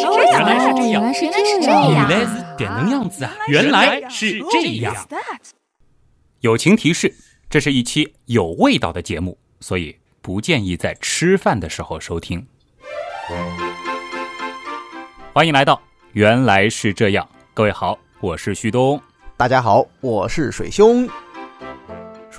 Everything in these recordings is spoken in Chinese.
是这样，原来是这样，原来是这原样。来是点能样子啊！原来是这样。友情提示：这是一期有味道的节目，所以不建议在吃饭的时候收听。欢迎来到《原来是这样》，各位好，我是旭东。大家好，我是水兄。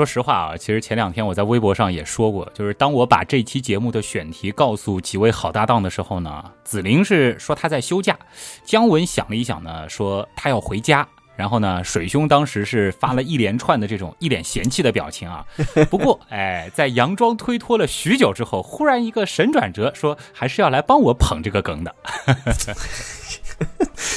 说实话啊，其实前两天我在微博上也说过，就是当我把这期节目的选题告诉几位好搭档的时候呢，子玲是说她在休假，姜文想了一想呢，说他要回家。然后呢，水兄当时是发了一连串的这种一脸嫌弃的表情啊。不过，哎，在佯装推脱了许久之后，忽然一个神转折，说还是要来帮我捧这个梗的。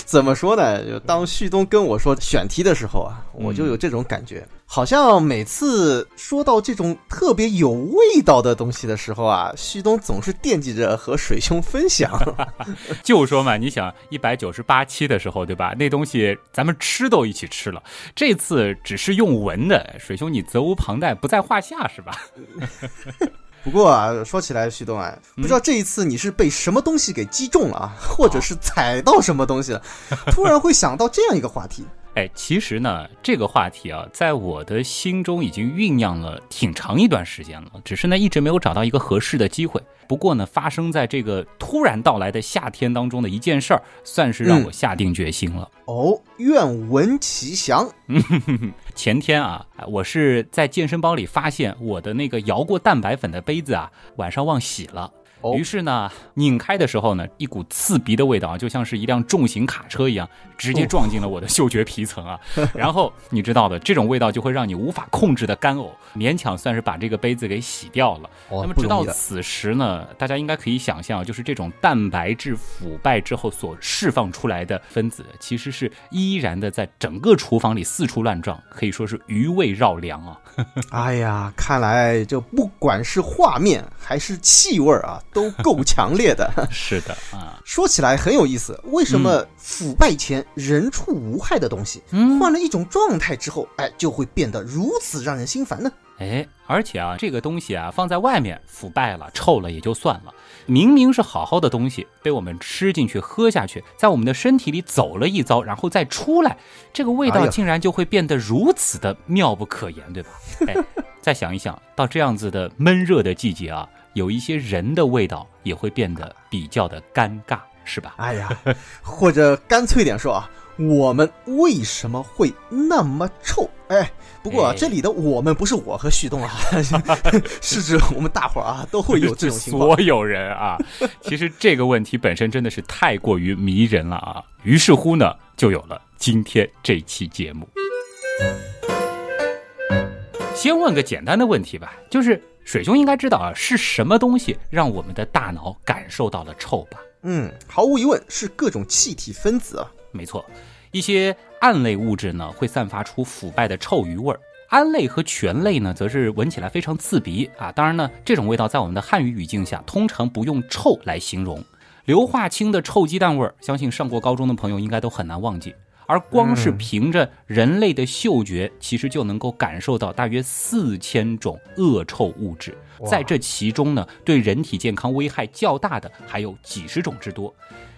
怎么说呢？就当旭东跟我说选题的时候啊，我就有这种感觉，好像每次说到这种特别有味道的东西的时候啊，旭东总是惦记着和水兄分享。就说嘛，你想一百九十八期的时候，对吧？那东西咱们吃都一起吃了，这次只是用闻的，水兄你责无旁贷，不在话下，是吧？不过啊，说起来，旭东啊，不知道这一次你是被什么东西给击中了啊，或者是踩到什么东西了，突然会想到这样一个话题。哎，其实呢，这个话题啊，在我的心中已经酝酿了挺长一段时间了，只是呢，一直没有找到一个合适的机会。不过呢，发生在这个突然到来的夏天当中的一件事儿，算是让我下定决心了。哦，愿闻其详。前天啊，我是在健身包里发现我的那个摇过蛋白粉的杯子啊，晚上忘洗了。于是呢，拧开的时候呢，一股刺鼻的味道啊，就像是一辆重型卡车一样，直接撞进了我的嗅觉皮层啊。然后你知道的，这种味道就会让你无法控制的干呕，勉强算是把这个杯子给洗掉了。那么直到此时呢，大家应该可以想象，就是这种蛋白质腐败之后所释放出来的分子，其实是依然的在整个厨房里四处乱撞，可以说是余味绕梁啊。哎呀，看来这不管是画面还是气味啊。都够强烈的，是的啊。说起来很有意思，为什么腐败前人畜无害的东西，换了一种状态之后，哎，就会变得如此让人心烦呢？哎，而且啊，这个东西啊，放在外面腐败了、臭了也就算了，明明是好好的东西，被我们吃进去、喝下去，在我们的身体里走了一遭，然后再出来，这个味道竟然就会变得如此的妙不可言，对吧？哎，再想一想，到这样子的闷热的季节啊。有一些人的味道也会变得比较的尴尬，是吧？哎呀，或者干脆点说啊，我们为什么会那么臭？哎，不过这里的我们不是我和旭东啊，是指我们大伙儿啊，都会有这种情况。所有人啊，其实这个问题本身真的是太过于迷人了啊。于是乎呢，就有了今天这期节目。先问个简单的问题吧，就是。水兄应该知道啊，是什么东西让我们的大脑感受到了臭吧？嗯，毫无疑问是各种气体分子啊。没错，一些胺类物质呢会散发出腐败的臭鱼味儿，胺类和醛类呢则是闻起来非常刺鼻啊。当然呢，这种味道在我们的汉语语境下通常不用臭来形容。硫化氢的臭鸡蛋味儿，相信上过高中的朋友应该都很难忘记。而光是凭着人类的嗅觉，其实就能够感受到大约四千种恶臭物质，在这其中呢，对人体健康危害较大的还有几十种之多。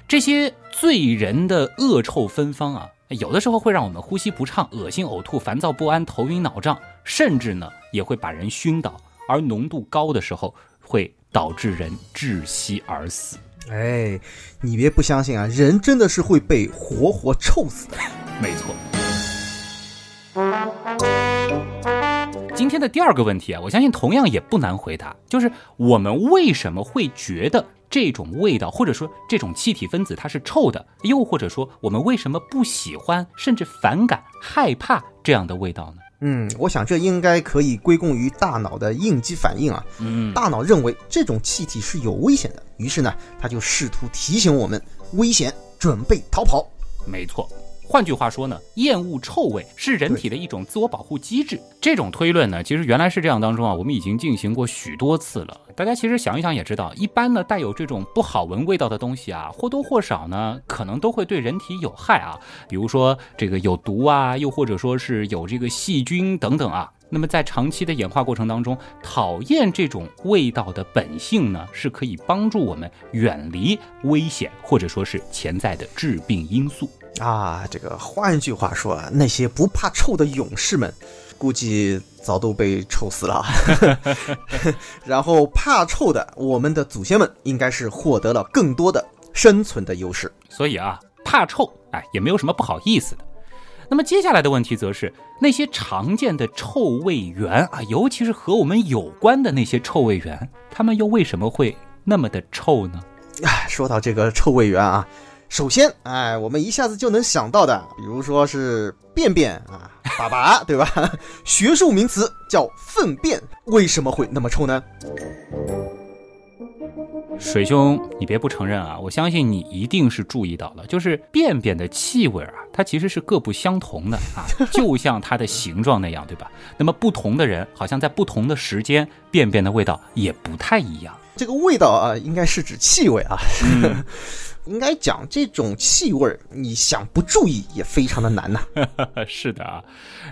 这些醉人的恶臭芬芳啊，有的时候会让我们呼吸不畅、恶心、呕吐、烦躁不安、头晕脑胀，甚至呢也会把人熏倒。而浓度高的时候，会导致人窒息而死。哎，你别不相信啊！人真的是会被活活臭死的。没错。今天的第二个问题啊，我相信同样也不难回答，就是我们为什么会觉得这种味道，或者说这种气体分子它是臭的，又或者说我们为什么不喜欢，甚至反感、害怕这样的味道呢？嗯，我想这应该可以归功于大脑的应激反应啊。嗯，大脑认为这种气体是有危险的，于是呢，他就试图提醒我们危险，准备逃跑。没错。换句话说呢，厌恶臭味是人体的一种自我保护机制。这种推论呢，其实原来是这样当中啊，我们已经进行过许多次了。大家其实想一想也知道，一般呢带有这种不好闻味道的东西啊，或多或少呢，可能都会对人体有害啊。比如说这个有毒啊，又或者说是有这个细菌等等啊。那么在长期的演化过程当中，讨厌这种味道的本性呢，是可以帮助我们远离危险或者说是潜在的致病因素。啊，这个换句话说啊，那些不怕臭的勇士们，估计早都被臭死了。然后怕臭的，我们的祖先们应该是获得了更多的生存的优势。所以啊，怕臭，哎，也没有什么不好意思的。那么接下来的问题则是那些常见的臭味源啊，尤其是和我们有关的那些臭味源，它们又为什么会那么的臭呢？哎，说到这个臭味源啊，首先，哎，我们一下子就能想到的，比如说是便便啊、粑粑，对吧？学术名词叫粪便，为什么会那么臭呢？水兄，你别不承认啊！我相信你一定是注意到了，就是便便的气味啊，它其实是各不相同的啊，就像它的形状那样，对吧？那么不同的人，好像在不同的时间，便便的味道也不太一样。这个味道啊，应该是指气味啊。嗯 应该讲这种气味儿，你想不注意也非常的难呐、是的啊，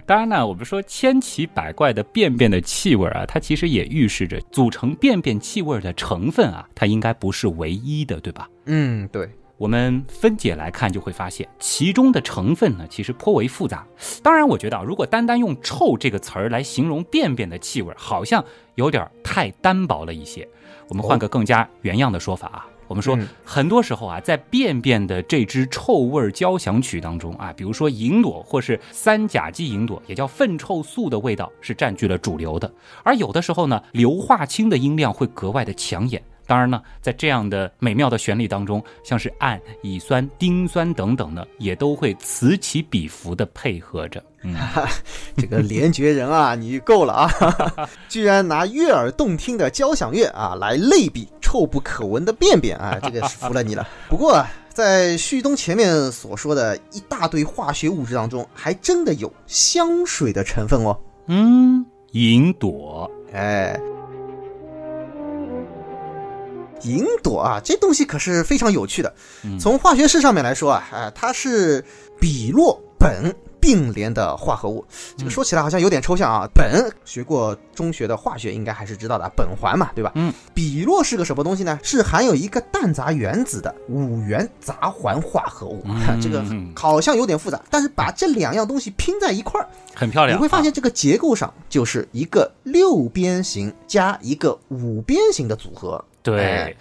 当然呢，我们说千奇百怪的便便的气味啊，它其实也预示着组成便便气味的成分啊，它应该不是唯一的，对吧？嗯，对，我们分解来看，就会发现其中的成分呢，其实颇为复杂。当然，我觉得啊，如果单单用“臭”这个词儿来形容便便的气味，好像有点太单薄了一些。我们换个更加原样的说法啊，我们说嗯很多时候啊，在便便的这支臭味交响曲当中啊，比如说吲哚或是三甲基吲哚，也叫粪臭素的味道是占据了主流的，而有的时候呢，硫化氢的音量会格外的抢眼。当然呢，在这样的美妙的旋律当中，像是氨、乙酸、丁酸等等呢，也都会此起彼伏的配合着。嗯，这个连觉人啊，你够了啊！居然拿悦耳动听的交响乐啊来类比臭不可闻的便便啊，这个是服了你了。不过啊，在旭东前面所说的一大堆化学物质当中，还真的有香水的成分哦。嗯，银朵，哎，银朵啊，这东西可是非常有趣的。从化学式上面来说啊，啊，它是比洛苯并联的化合物。这个说起来好像有点抽象啊。苯学过中学的化学应该还是知道的，苯环嘛，对吧？嗯。比洛是个什么东西呢？是含有一个氮杂原子的五元杂环化合物。嗯这个好像有点复杂，但是把这两样东西拼在一块儿，很漂亮。你会发啊现这个结构上就是一个六边形加一个五边形的组合，对哎，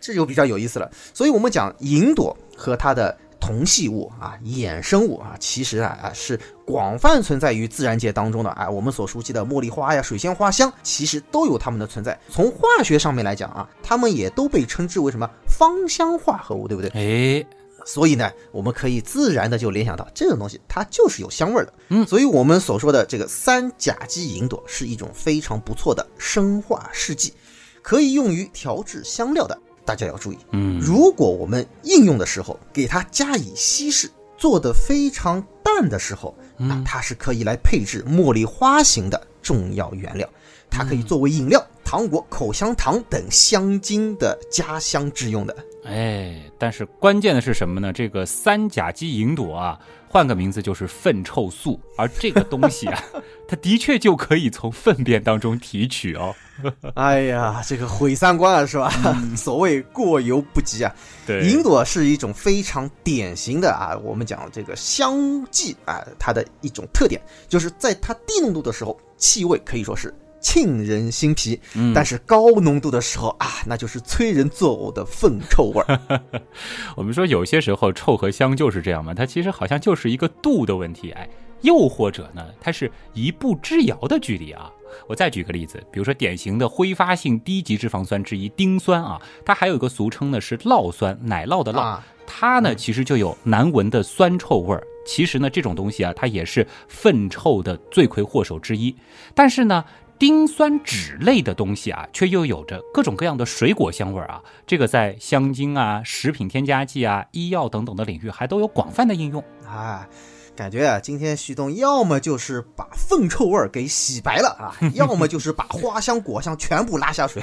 这就比较有意思了。所以我们讲银朵和它的同系物啊、衍生物啊，其实啊啊是广泛存在于自然界当中的啊。我们所熟悉的茉莉花呀、水仙花香，其实都有它们的存在。从化学上面来讲啊，它们也都被称之为什么芳香化合物，对不对？哎，所以呢，我们可以自然的就联想到这种东西，它就是有香味儿的。嗯所以我们所说的这个三甲基吲哚是一种非常不错的生化试剂，可以用于调制香料的。大家要注意，嗯，如果我们应用的时候给它加以稀释，做得非常淡的时候，那它是可以来配置茉莉花型的重要原料。它可以作为饮料、糖果、口香糖等香精的加香之用的。哎，但是关键的是什么呢？这个三甲基吲哚啊，换个名字就是粪臭素，而这个东西啊，它的确就可以从粪便当中提取哦。哎呀，这个毁三观啊，是吧？所谓过犹不及啊。对吲哚是一种非常典型的啊，我们讲这个香剂啊，它的一种特点就是在它低浓度的时候，气味可以说是沁人心脾，嗯但是高浓度的时候啊，那就是催人作呕的粪臭味儿。我们说有些时候臭和香就是这样嘛，它其实好像就是一个度的问题，哎，又或者呢，它是一步之遥的距离啊。我再举个例子，比如说典型的挥发性低级脂肪酸之一丁酸啊，它还有一个俗称呢是酪酸，奶酪的酪，啊它呢其实就有难闻的酸臭味儿。其实呢，这种东西啊，它也是粪臭的罪魁祸首之一。但是呢，丁酸酯类的东西啊，却又有着各种各样的水果香味儿啊。这个在香精啊、食品添加剂啊、医药等等的领域还都有广泛的应用。啊，感觉啊，今天旭东要么就是把粪臭味儿给洗白了啊，要么就是把花香果香全部拉下水。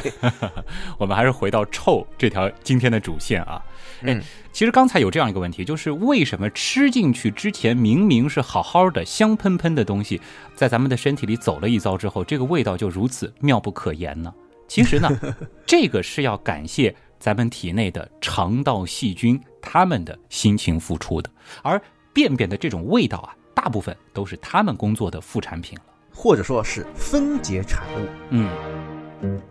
我们还是回到臭这条今天的主线啊。哎，其实刚才有这样一个问题，就是为什么吃进去之前明明是好好的、香喷喷的东西，在咱们的身体里走了一遭之后，这个味道就如此妙不可言呢？其实呢，这个是要感谢咱们体内的肠道细菌他们的辛勤付出的，而便便的这种味道啊，大部分都是他们工作的副产品了，或者说是分解产物。嗯。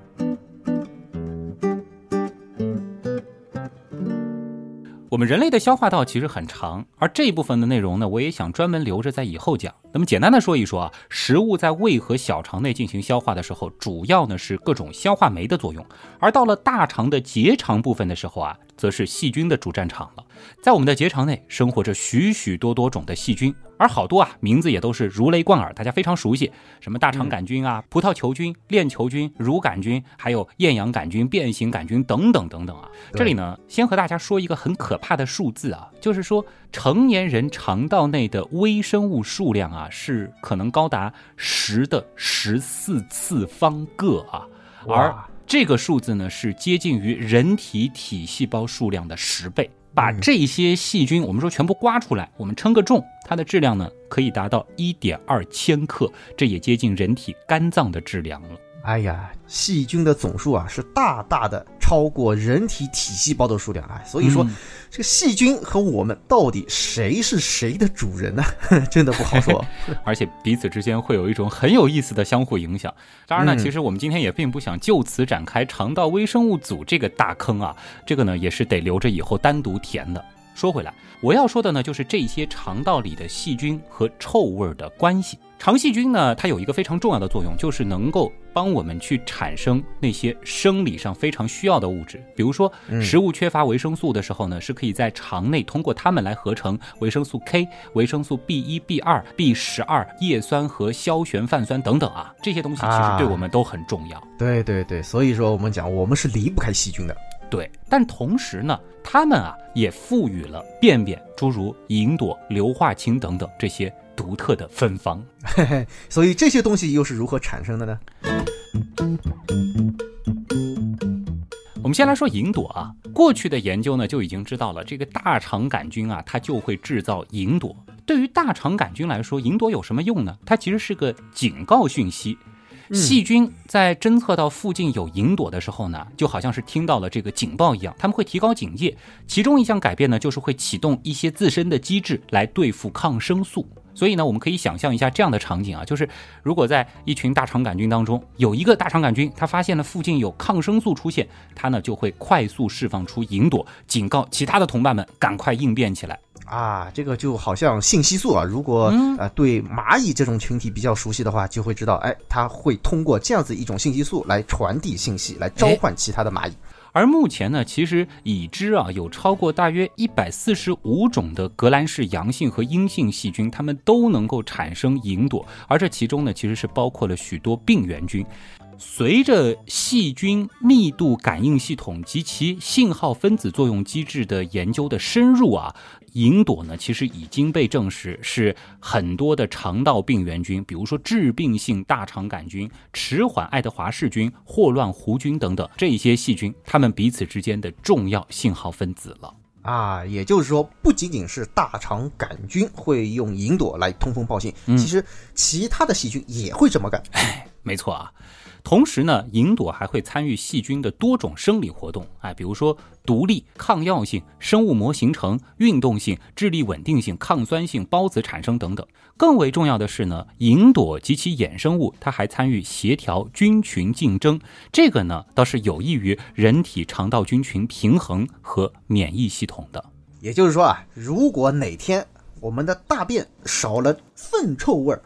我们人类的消化道其实很长，而这一部分的内容呢，我也想专门留着在以后讲。那么简单的说一说啊，食物在胃和小肠内进行消化的时候，主要呢是各种消化酶的作用，而到了大肠的结肠部分的时候啊。则是细菌的主战场了。在我们的结肠内生活着许许多多种的细菌，而好多啊名字也都是如雷贯耳，大家非常熟悉，什么大肠杆菌啊、葡萄球菌、链球菌、乳杆菌，还有厌氧杆菌、变形杆菌等等等等啊。这里呢，先和大家说一个很可怕的数字啊，就是说成年人肠道内的微生物数量啊，是可能高达十的十四次方个啊，而。这个数字呢是接近于人体体细胞数量的十倍。把这些细菌，我们说全部刮出来，我们称个重，它的质量呢可以达到一点二千克，这也接近人体肝脏的质量了。哎呀，细菌的总数啊是大大的超过人体体细胞的数量啊，所以说这个细菌和我们到底谁是谁的主人呢？真的不好说，而且彼此之间会有一种很有意思的相互影响。当然呢，其实我们今天也并不想就此展开肠道微生物组这个大坑啊，这个呢也是得留着以后单独填的。说回来，我要说的呢，就是这些肠道里的细菌和臭味的关系。肠细菌呢，它有一个非常重要的作用，就是能够帮我们去产生那些生理上非常需要的物质。比如说，食物缺乏维生素的时候呢，是可以在肠内通过它们来合成维生素 K、维生素 B 一、B 二、B 十二、叶酸和硝醛泛酸等等啊，这些东西其实对我们都很重要。对对对，所以说我们讲，我们是离不开细菌的。对，但同时呢，它们啊也赋予了便便诸如吲哚、硫化氢等等这些独特的芬芳。嘿嘿，所以这些东西又是如何产生的呢？我们先来说银朵啊，过去的研究呢就已经知道了，这个大肠杆菌啊，它就会制造银朵。对于大肠杆菌来说，银朵有什么用呢？它其实是个警告讯息。细菌在侦测到附近有银朵的时候呢，就好像是听到了这个警报一样，他们会提高警戒。其中一项改变呢，就是会启动一些自身的机制来对付抗生素。所以呢，我们可以想象一下这样的场景啊，就是如果在一群大肠杆菌当中有一个大肠杆菌，它发现了附近有抗生素出现，它呢就会快速释放出吲哚，警告其他的同伴们赶快应变起来。啊，这个就好像信息素啊，如果呃对蚂蚁这种群体比较熟悉的话，就会知道，哎，它会通过这样子一种信息素来传递信息，来召唤其他的蚂蚁。而目前呢，其实已知啊，有超过大约一百四十五种的革兰氏阳性和阴性细菌，它们都能够产生吲哚，而这其中呢，其实是包括了许多病原菌。随着细菌密度感应系统及其信号分子作用机制的研究的深入啊，银朵呢，其实已经被证实是很多的肠道病原菌，比如说致病性大肠杆菌、迟缓爱德华氏菌、霍乱弧菌等等这些细菌，它们彼此之间的重要信号分子了啊。也就是说，不仅仅是大肠杆菌会用银朵来通风报信，其实其他的细菌也会这么干。哎，没错啊。同时呢，银朵还会参与细菌的多种生理活动，哎，比如说独立、抗药性、生物膜形成、运动性、智力稳定性、抗酸性、孢子产生等等。更为重要的是呢，银朵及其衍生物，它还参与协调菌群竞争，这个呢倒是有益于人体肠道菌群平衡和免疫系统的。也就是说啊，如果哪天我们的大便少了粪臭味儿。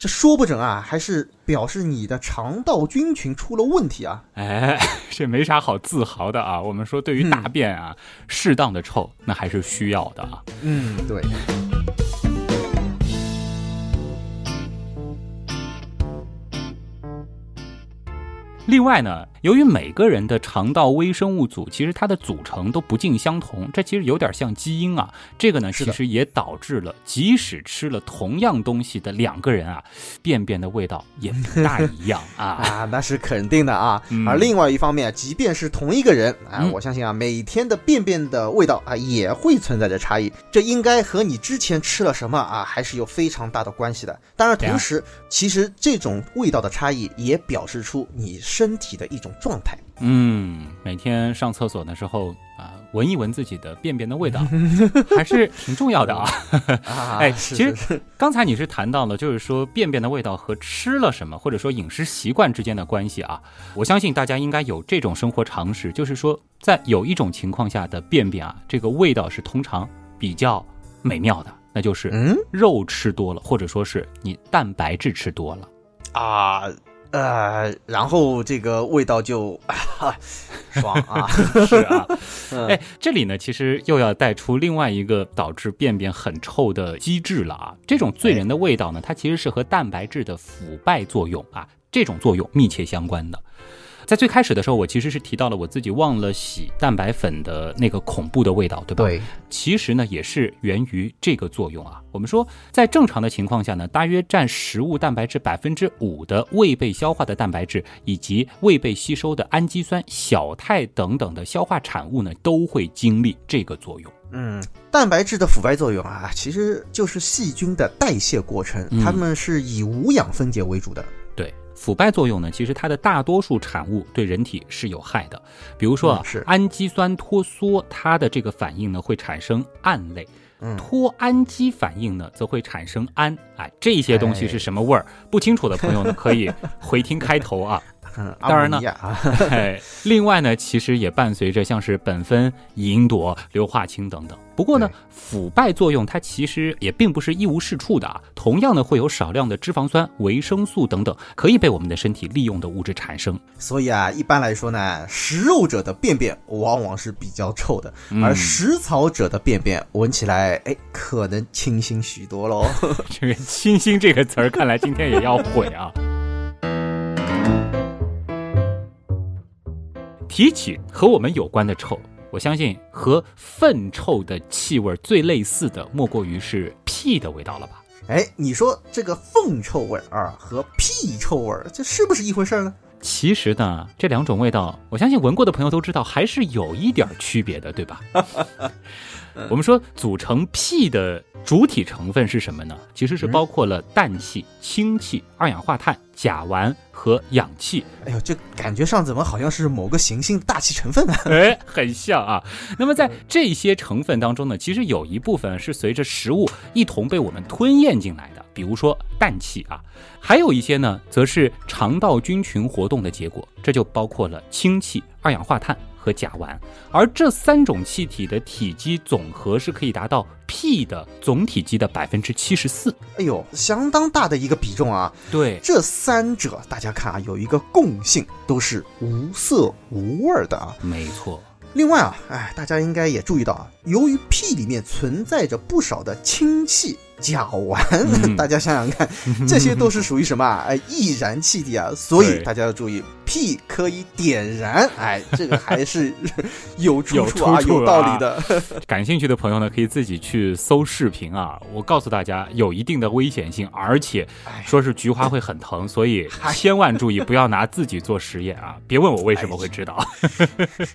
这说不准啊，还是表示你的肠道菌群出了问题啊！哎，这没啥好自豪的啊。我们说，对于大便啊，适当的臭那还是需要的啊。嗯，对。另外呢，由于每个人的肠道微生物组其实它的组成都不尽相同，这其实有点像基因啊。这个呢，其实也导致了，即使吃了同样东西的两个人啊，便便的味道也不大一样啊。啊，那是肯定的啊。嗯而另外一方面，即便是同一个人啊，嗯我相信啊，每天的便便的味道啊也会存在着差异，这应该和你之前吃了什么啊还是有非常大的关系的。当然，同时，其实这种味道的差异也表示出你身体的一种状态。嗯，每天上厕所的时候啊，闻一闻自己的便便的味道，还是挺重要的啊。啊，哎其实刚才你是谈到了，就是说便便的味道和吃了什么，或者说饮食习惯之间的关系啊。我相信大家应该有这种生活常识，就是说，在有一种情况下的便便啊，这个味道是通常比较美妙的，那就是嗯肉吃多了，或者说是你蛋白质吃多了。啊。呃，然后这个味道就啊，爽啊！是啊，嗯哎，这里呢，其实又要带出另外一个导致便便很臭的机制了啊。这种醉人的味道呢，它其实是和蛋白质的腐败作用啊，这种作用密切相关的。在最开始的时候，我其实是提到了我自己忘了洗蛋白粉的那个恐怖的味道，对吧？对，其实呢，也是源于这个作用啊。我们说，在正常的情况下呢，大约占食物蛋白质百分之五的未被消化的蛋白质，以及未被吸收的氨基酸、小肽等等的消化产物呢，都会经历这个作用。嗯，蛋白质的腐败作用啊，其实就是细菌的代谢过程，嗯它们是以无氧分解为主的。对腐败作用呢，其实它的大多数产物对人体是有害的，比如说啊嗯，是氨基酸脱羧，它的这个反应呢会产生胺类。嗯脱氨基反应呢，则会产生氨，哎，这些东西哎是什么味儿？不清楚的朋友呢，可以回听开头啊。嗯，当然呢 另外呢，其实也伴随着像是苯酚、吲哚、硫化氢等等。不过呢，腐败作用它其实也并不是一无是处的啊。同样呢，会有少量的脂肪酸、维生素等等可以被我们的身体利用的物质产生。所以啊，一般来说呢，食肉者的便便往往是比较臭的，嗯而食草者的便便闻起来，哎，可能清新许多喽。这个“清新”这个词儿，看来今天也要毁啊。提起和我们有关的臭，我相信和粪臭的气味最类似的，莫过于是屁的味道了吧？哎，你说这个粪臭味儿啊和屁臭味儿，这是不是一回事儿呢？其实呢，这两种味道，我相信闻过的朋友都知道，还是有一点区别的，对吧？我们说组成屁的主体成分是什么呢？其实是包括了氮气、氢气、二氧化碳、甲烷和氧气。哎呦，这感觉上怎么好像是某个行星的大气成分呢？哎，很像啊。那么在这些成分当中呢，其实有一部分是随着食物一同被我们吞咽进来的，比如说氮气啊，还有一些呢，则是肠道菌群活动的结果，这就包括了氢气、二氧化碳和甲烷。而这三种气体的体积总和是可以达到 P 的总体积的百分之七十四。哎呦，相当大的一个比重啊！对，这三者大家看啊，有一个共性，都是无色无味儿的啊。没错。另外啊，哎，大家应该也注意到啊，由于屁里面存在着不少的氢气、甲烷，嗯 大家想想看，这些都是属于什么啊？哎，易燃气体啊，所以大家要注意，屁可以点燃，哎，这个还是有出 有处啊，有道啊理的。感兴趣的朋友呢，可以自己去搜视频啊。我告诉大家，有一定的危险性，而且哎说是菊花会很疼，所以千万注意不要拿自己做实验啊！别问我为什么会知道。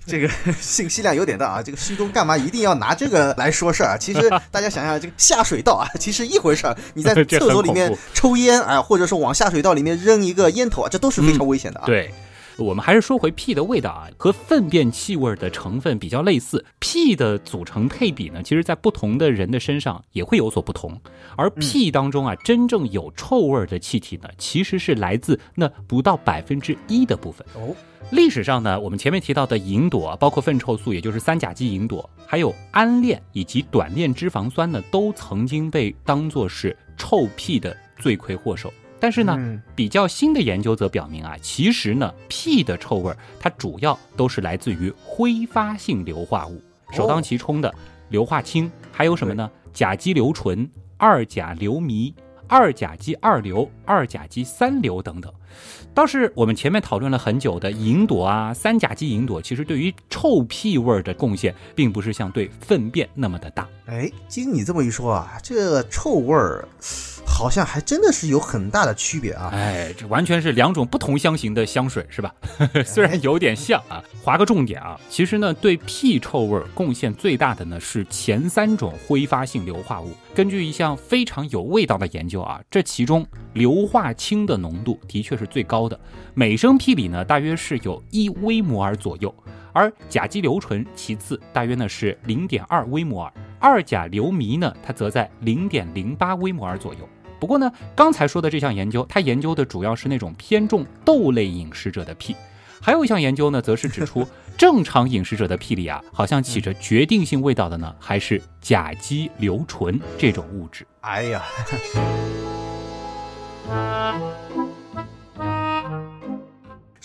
这个信息量有点大啊！这个旭东干嘛一定要拿这个来说事儿啊？其实大家想想，这个下水道啊，其实一回事儿。你在 厕所里面抽烟啊，或者说往下水道里面扔一个烟头啊，这都是非常危险的啊。对，我们还是说回屁的味道啊，和粪便气味的成分比较类似。屁的组成配比呢，其实在不同的人的身上也会有所不同。而屁当中啊，真正有臭味的气体呢，其实是来自那不到百分之一的部分。哦，历史上呢，我们前面提到的吲哚啊，包括粪臭素，也就是三甲基吲哚，还有胺链以及短链脂肪酸呢，都曾经被当作是臭屁的罪魁祸首。但是呢，嗯比较新的研究则表明啊，其实呢，屁的臭味儿它主要都是来自于挥发性硫化物，首当其冲的硫化氢，还有什么呢？甲基硫醇、二甲硫醚、二甲基二硫、二甲基三硫等等。倒是我们前面讨论了很久的吲哚啊、三甲基吲哚，其实对于臭屁味儿的贡献，并不是像对粪便那么的大。哎，经你这么一说啊，这个臭味儿。好像还真的是有很大的区别啊！哎，这完全是两种不同香型的香水，是吧？虽然有点像啊。划个重点啊，其实呢，对屁臭味儿贡献最大的呢是前三种挥发性硫化物。根据一项非常有味道的研究啊，这其中硫化氢的浓度的确是最高的，每升屁里呢大约是有一微摩尔左右，而甲基硫醇其次，大约呢是零点二微摩尔，二甲硫醚呢它则在零点零八微摩尔左右。不过呢，刚才说的这项研究，它研究的主要是那种偏重豆类饮食者的屁。还有一项研究呢，则是指出 正常饮食者的屁里啊，好像起着决定性味道的呢，还是甲基硫醇这种物质。哎呀。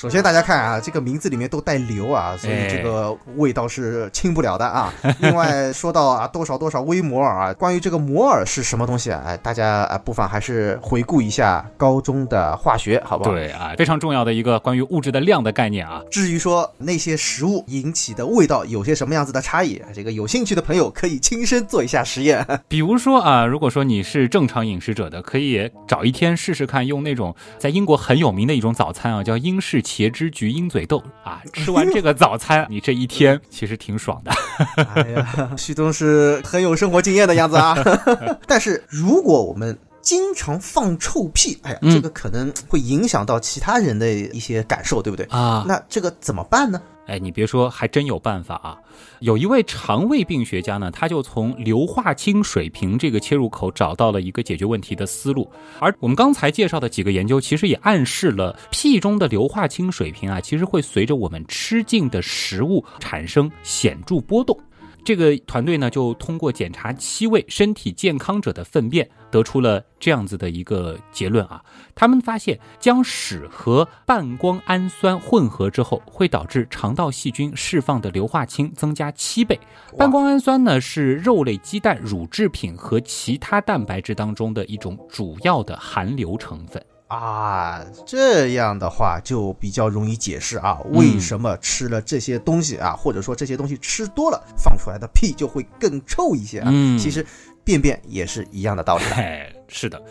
首先，大家看啊，这个名字里面都带硫啊，所以这个味道是清不了的啊。另外，说到啊多少多少微摩尔啊，关于这个摩尔是什么东西啊？哎，大家啊不妨还是回顾一下高中的化学，好不好？对啊，非常重要的一个关于物质的量的概念啊。至于说那些食物引起的味道有些什么样子的差异，这个有兴趣的朋友可以亲身做一下实验。比如说啊，如果说你是正常饮食者的，可以找一天试试看，用那种在英国很有名的一种早餐啊，叫英式。茄汁焗鹰嘴豆啊，吃完这个早餐，你这一天 其实挺爽的。哎呀，旭东是很有生活经验的样子啊。但是如果我们经常放臭屁，哎呀，这个可能会影响到其他人的一些感受，对不对啊？那这个怎么办呢？哎，你别说，还真有办法啊！有一位肠胃病学家呢，他就从硫化氢水平这个切入口找到了一个解决问题的思路。而我们刚才介绍的几个研究，其实也暗示了屁中的硫化氢水平啊，其实会随着我们吃进的食物产生显著波动。这个团队呢，就通过检查七位身体健康者的粪便，得出了这样子的一个结论啊。他们发现，将屎和半胱氨酸混合之后，会导致肠道细菌释放的硫化氢增加七倍。半胱氨酸呢，是肉类、鸡蛋、乳制品和其他蛋白质当中的一种主要的含硫成分。啊，这样的话就比较容易解释啊，为什么吃了这些东西啊，或者说这些东西吃多了，放出来的屁就会更臭一些啊。嗯，其实便便也是一样的道理。哎，是的，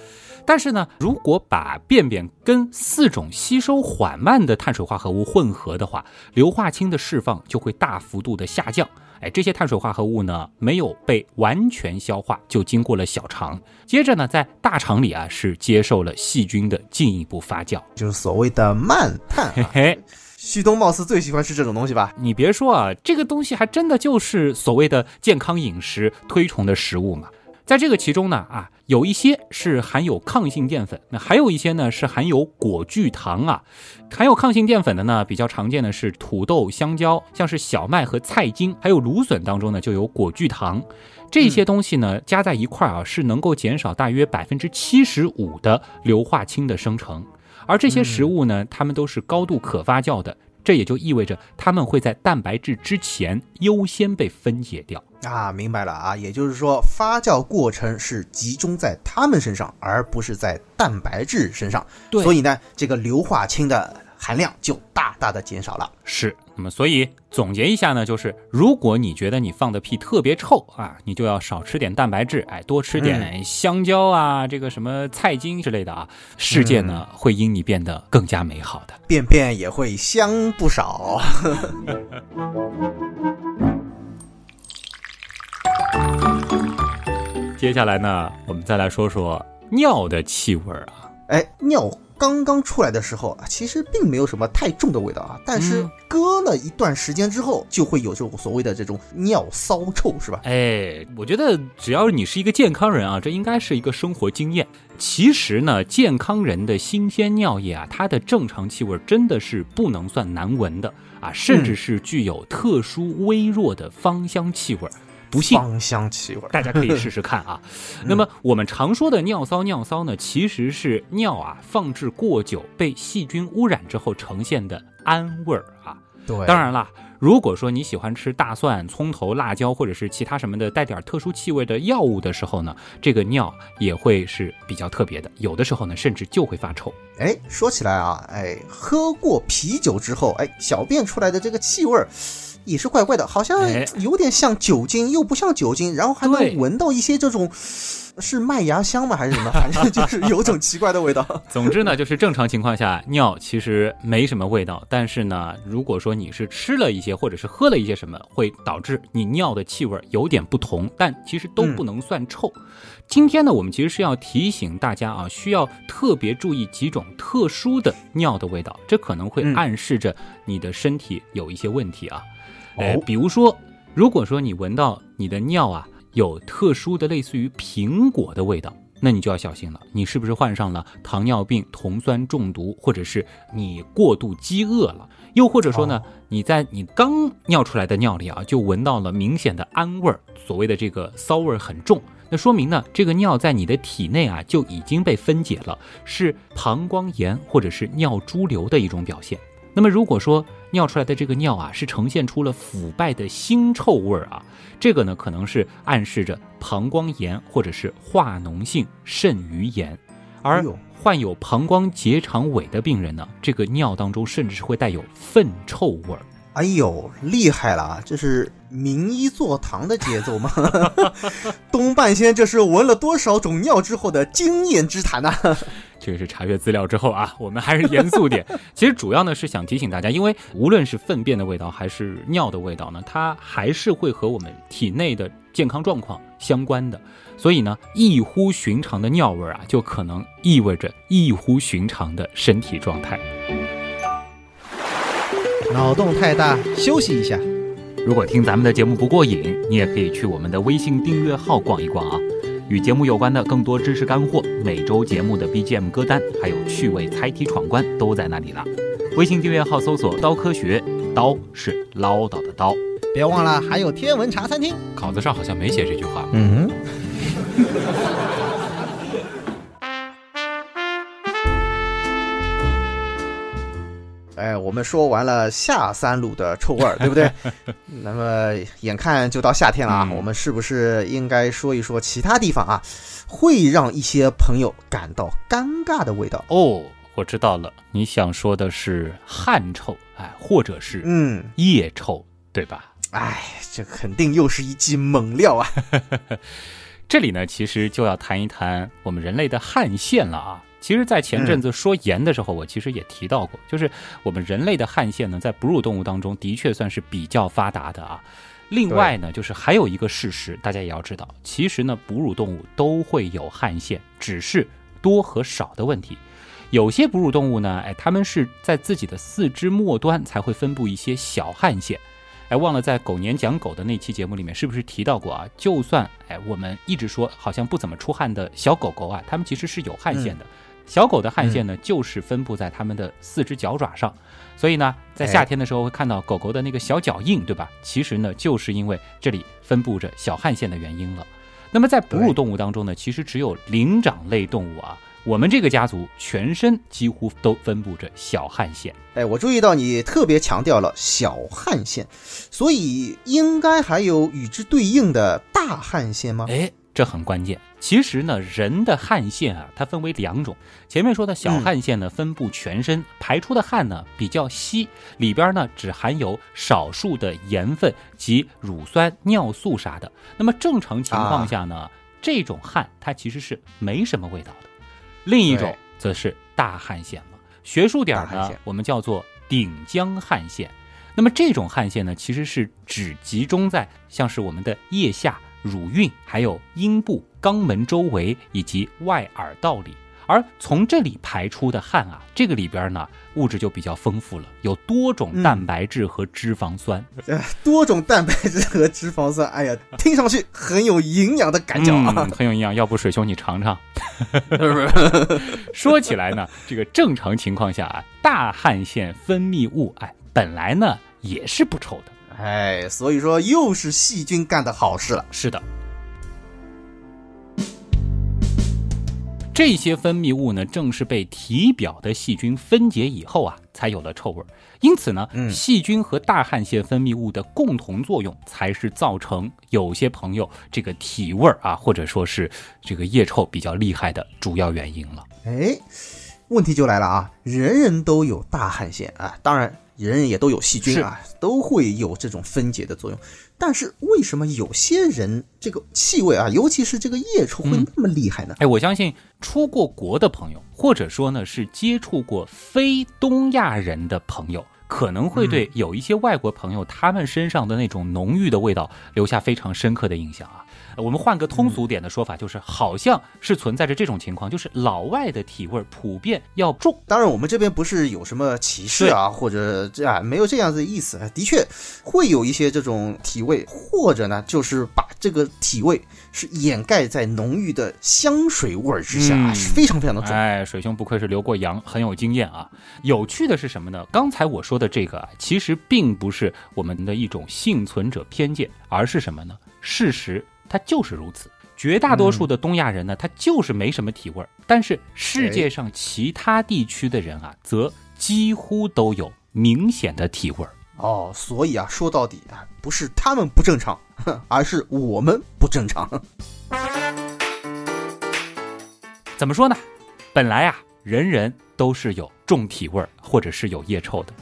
但是呢，如果把便便跟四种吸收缓慢的碳水化合物混合的话，硫化氢的释放就会大幅度的下降。哎，这些碳水化合物呢，没有被完全消化，就经过了小肠，接着呢，在大肠里啊，是接受了细菌的进一步发酵，就是所谓的慢碳。嘿嘿，旭东貌似最喜欢吃这种东西吧？你别说啊，这个东西还真的就是所谓的健康饮食推崇的食物嘛。在这个其中呢，啊，有一些是含有抗性淀粉，那还有一些呢是含有果聚糖啊。含有抗性淀粉的呢，比较常见的是土豆、香蕉，像是小麦和菜茎，还有芦笋当中呢就有果聚糖。这些东西呢加在一块儿啊，是能够减少大约百分之七十五的硫化氢的生成。而这些食物呢，它们都是高度可发酵的。这也就意味着它们会在蛋白质之前优先被分解掉啊，明白了啊，也就是说发酵过程是集中在它们身上，而不是在蛋白质身上。对，所以呢，这个硫化氢的。含量就大大的减少了。是，那么所以总结一下呢，就是如果你觉得你放的屁特别臭啊，你就要少吃点蛋白质，哎，多吃点香蕉啊，这个什么菜茎之类的啊，世界呢会因你变得更加美好的，便便也会香不少。接下来呢，我们再来说说尿的气味啊，哎，尿。刚刚出来的时候啊，其实并没有什么太重的味道啊，但是搁了一段时间之后，就会有这种所谓的这种尿骚臭，是吧？哎，我觉得只要你是一个健康人啊，这应该是一个生活经验。其实呢，健康人的新鲜尿液啊，它的正常气味真的是不能算难闻的啊，甚至是具有特殊微弱的芳香气味。不信，芳香气味，大家可以试试看啊。那么我们常说的尿骚，尿骚呢，其实是尿啊放置过久被细菌污染之后呈现的氨味儿啊。对，当然啦，如果说你喜欢吃大蒜、葱头、辣椒或者是其他什么的带点特殊气味的药物的时候呢，这个尿也会是比较特别的，有的时候呢甚至就会发臭。哎，说起来啊，哎，喝过啤酒之后，哎，小便出来的这个气味儿。也是怪怪的，好像有点像酒精，又不像酒精，然后还能闻到一些这种是麦芽香吗？还是什么？反正就是有种奇怪的味道。总之呢，就是正常情况下尿其实没什么味道，但是呢，如果说你是吃了一些或者是喝了一些什么，会导致你尿的气味有点不同，但其实都不能算臭。今天呢，我们其实是要提醒大家啊，需要特别注意几种特殊的尿的味道，这可能会暗示着你的身体有一些问题啊。哎，比如说，如果说你闻到你的尿啊有特殊的类似于苹果的味道，那你就要小心了，你是不是患上了糖尿病、酮酸中毒，或者是你过度饥饿了？又或者说呢，你在你刚尿出来的尿里啊，就闻到了明显的氨味儿，所谓的这个骚味儿很重，那说明呢，这个尿在你的体内啊就已经被分解了，是膀胱炎或者是尿潴留的一种表现。那么如果说尿出来的这个尿啊，是呈现出了腐败的腥臭味儿啊，这个呢可能是暗示着膀胱炎或者是化脓性肾盂炎，而患有膀胱结肠痿的病人呢，这个尿当中甚至是会带有粪臭味儿。哎呦，厉害了啊！这是名医坐堂的节奏吗？东半仙这是闻了多少种尿之后的经验之谈呐！这个是查阅资料之后啊，我们还是严肃点。其实主要呢是想提醒大家，因为无论是粪便的味道还是尿的味道呢，它还是会和我们体内的健康状况相关的。所以呢，异乎寻常的尿味啊，就可能意味着异乎寻常的身体状态。脑洞太大，休息一下。如果听咱们的节目不过瘾，你也可以去我们的微信订阅号逛一逛啊。与节目有关的更多知识干货，每周节目的 BGM 歌单，还有趣味猜题闯关，都在那里了。微信订阅号搜索“刀科学”，刀是唠叨的刀。别忘了还有天文茶餐厅，稿子上好像没写这句话。嗯。哎，我们说完了下三路的臭味儿，对不对？那么眼看就到夏天了啊，我们是不是应该说一说其他地方啊，会让一些朋友感到尴尬的味道？哦，我知道了，你想说的是汗臭，哎，或者是嗯腋臭，对吧？哎，这肯定又是一剂猛料啊！这里呢，其实就要谈一谈我们人类的汗腺了啊。其实，在前阵子说盐的时候，我其实也提到过，就是我们人类的汗腺呢，在哺乳动物当中的确算是比较发达的啊。另外呢，就是还有一个事实，大家也要知道，其实呢，哺乳动物都会有汗腺，只是多和少的问题。有些哺乳动物呢，哎，它们是在自己的四肢末端才会分布一些小汗腺。哎，忘了在狗年讲狗的那期节目里面是不是提到过啊？就算哎，我们一直说好像不怎么出汗的小狗狗啊，它们其实是有汗腺的。小狗的汗腺呢，就是分布在它们的四只脚爪上，所以呢，在夏天的时候会看到狗狗的那个小脚印，对吧？其实呢，就是因为这里分布着小汗腺的原因了。那么在哺乳动物当中呢，其实只有灵长类动物啊，我们这个家族全身几乎都分布着小汗腺。哎，我注意到你特别强调了小汗腺，所以应该还有与之对应的大汗腺吗？哎。这很关键。其实呢，人的汗腺啊，它分为两种。前面说的小汗腺呢，分布全身，排出的汗呢比较稀，里边呢只含有少数的盐分及乳酸、尿素啥的。那么正常情况下呢，这种汗它其实是没什么味道的。另一种则是大汗腺了，学术点呢，我们叫做顶浆汗腺。那么这种汗腺呢，其实是只集中在像是我们的腋下。乳晕还有阴部、肛门周围以及外耳道里，而从这里排出的汗啊，这个里边呢物质就比较丰富了，有多种蛋白质和脂肪酸。呃，多种蛋白质和脂肪酸，哎呀，听上去很有营养的感觉啊，很有营养。要不水兄你尝尝？说起来呢，这个正常情况下啊，大汗腺分泌物，哎，本来呢也是不臭的。哎，所以说又是细菌干的好事了。是的，这些分泌物呢，正是被体表的细菌分解以后啊，才有了臭味儿。因此呢，嗯细菌和大汗腺分泌物的共同作用，才是造成有些朋友这个体味儿啊，或者说是这个腋臭比较厉害的主要原因了。哎，问题就来了啊！人人都有大汗腺啊，当然人人也都有细菌啊，都会有这种分解的作用。但是为什么有些人这个气味啊，尤其是这个腋臭会那么厉害呢？哎，我相信出过国的朋友，或者说呢是接触过非东亚人的朋友，可能会对有一些外国朋友他们身上的那种浓郁的味道留下非常深刻的印象啊。呃我们换个通俗点的说法，就是好像是存在着这种情况，就是老外的体味普遍要重。当然，我们这边不是有什么歧视啊，或者这啊，没有这样子的意思。的确会有一些这种体味，或者呢，就是把这个体味是掩盖在浓郁的香水味儿之下，嗯是非常非常的重。哎，水兄不愧是留过洋，很有经验啊。有趣的是什么呢？刚才我说的这个啊，其实并不是我们的一种幸存者偏见，而是什么呢？事实它就是如此。绝大多数的东亚人呢，他就是没什么体味儿，但是世界上其他地区的人啊，则几乎都有明显的体味儿。哦，所以啊，说到底啊，不是他们不正常，哼 而是我们不正常。怎么说呢？本来啊，人人都是有重体味儿或者是有腋臭的。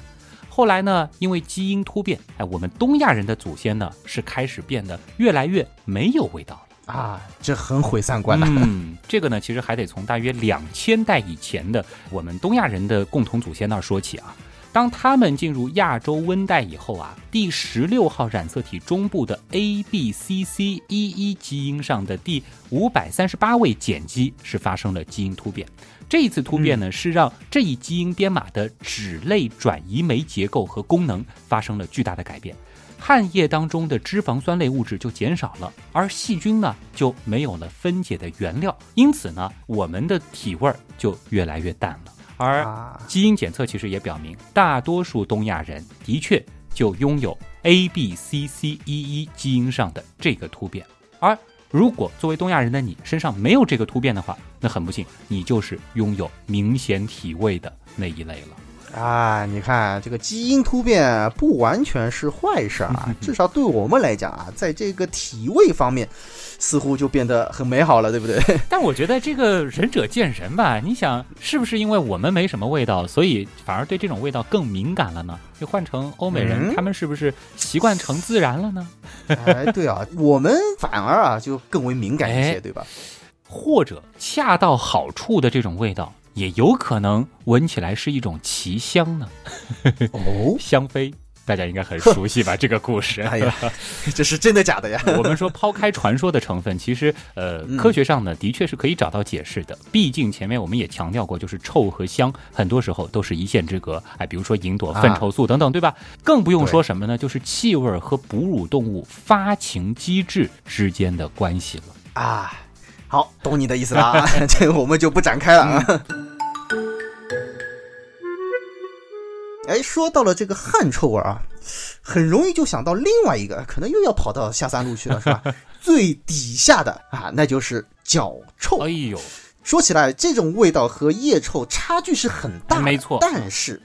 后来呢，因为基因突变，哎，我们东亚人的祖先呢是开始变得越来越没有味道了。啊，这很毁三观的。嗯，这个呢，其实还得从大约两千代以前的我们东亚人的共同祖先那儿说起啊。当他们进入亚洲温带以后啊，第十六号染色体中部的 ABCC 一一基因上的第五百三十八位碱基是发生了基因突变。这一次突变呢，是让这一基因编码的脂类转移酶结构和功能发生了巨大的改变。汗液当中的脂肪酸类物质就减少了，而细菌呢就没有了分解的原料，因此呢，我们的体味儿就越来越淡了。而啊，基因检测其实也表明，大多数东亚人的确就拥有 ABCC 一一基因上的这个突变。而如果作为东亚人的你身上没有这个突变的话，那很不幸，你就是拥有明显体味的那一类了。啊，你看这个基因突变不完全是坏事啊，至少对我们来讲啊，在这个体味方面，似乎就变得很美好了，对不对？但我觉得这个仁者见仁吧。你想，是不是因为我们没什么味道，所以反而对这种味道更敏感了呢？就换成欧美人，嗯他们是不是习惯成自然了呢？哎，对啊，我们反而啊就更为敏感一些，哎对吧？或者恰到好处的这种味道，也有可能闻起来是一种奇香呢？哦，香妃，大家应该很熟悉吧？这个故事。哎呀，这是真的假的呀？我们说抛开传说的成分，其实呃，嗯科学上呢的确是可以找到解释的。毕竟前面我们也强调过，就是臭和香很多时候都是一线之隔。哎，比如说吲哚、啊粪臭素等等，对吧？更不用说什么呢？就是气味和哺乳动物发情机制之间的关系了。啊，好，懂你的意思了啊，这个我们就不展开了啊。哎，说到了这个汗臭味儿啊，很容易就想到另外一个，可能又要跑到下三路去了，是吧？最底下的啊，那就是脚臭。哎呦，说起来，这种味道和腋臭差距是很大的，没错但是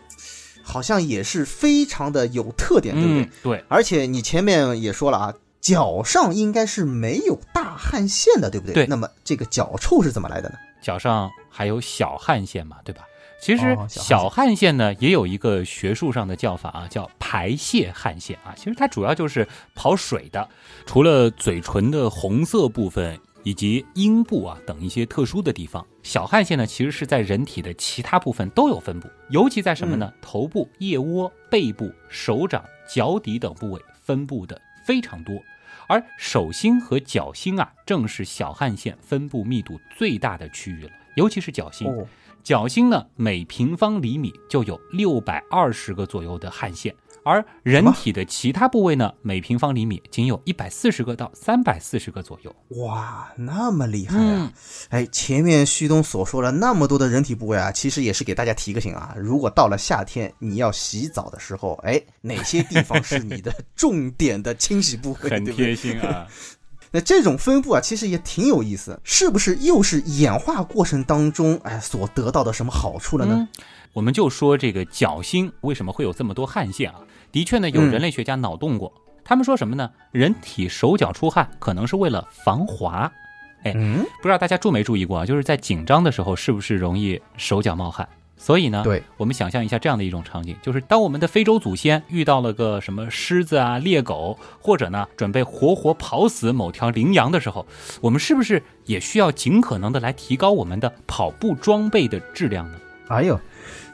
好像也是非常的有特点，对不对？嗯，对，而且你前面也说了啊，脚上应该是没有大汗腺的，对不对？对那么这个脚臭是怎么来的呢？脚上还有小汗腺嘛，对吧？其实哦小汗腺小汗腺呢也有一个学术上的叫法啊，叫排泄汗腺啊。其实它主要就是跑水的，除了嘴唇的红色部分以及阴部啊等一些特殊的地方，小汗腺呢其实是在人体的其他部分都有分布，尤其在什么呢？头部、腋窝、背部、手掌、脚底等部位分布的非常多。而手心和脚心啊，正是小汗腺分布密度最大的区域了，尤其是脚心。哦，脚心呢，每平方厘米就有六百二十个左右的汗腺，而人体的其他部位呢，每平方厘米仅有一百四十个到三百四十个左右。哇，那么厉害啊！嗯哎，前面旭东所说了那么多的人体部位啊，其实也是给大家提个醒啊，如果到了夏天你要洗澡的时候，哎，哪些地方是你的重点的清洗部位？很贴心啊！那这种分布啊，其实也挺有意思，是不是又是演化过程当中哎所得到的什么好处了呢？嗯，我们就说这个脚心为什么会有这么多汗腺啊？的确呢，有人类学家脑洞过，他们说什么呢？人体手脚出汗可能是为了防滑。哎，嗯，不知道大家注没注意过啊？就是在紧张的时候，是不是容易手脚冒汗？所以呢，对，我们想象一下这样的一种场景，就是当我们的非洲祖先遇到了个什么狮子啊、猎狗，或者呢准备活活跑死某条羚羊的时候，我们是不是也需要尽可能的来提高我们的跑步装备的质量呢？哎呦，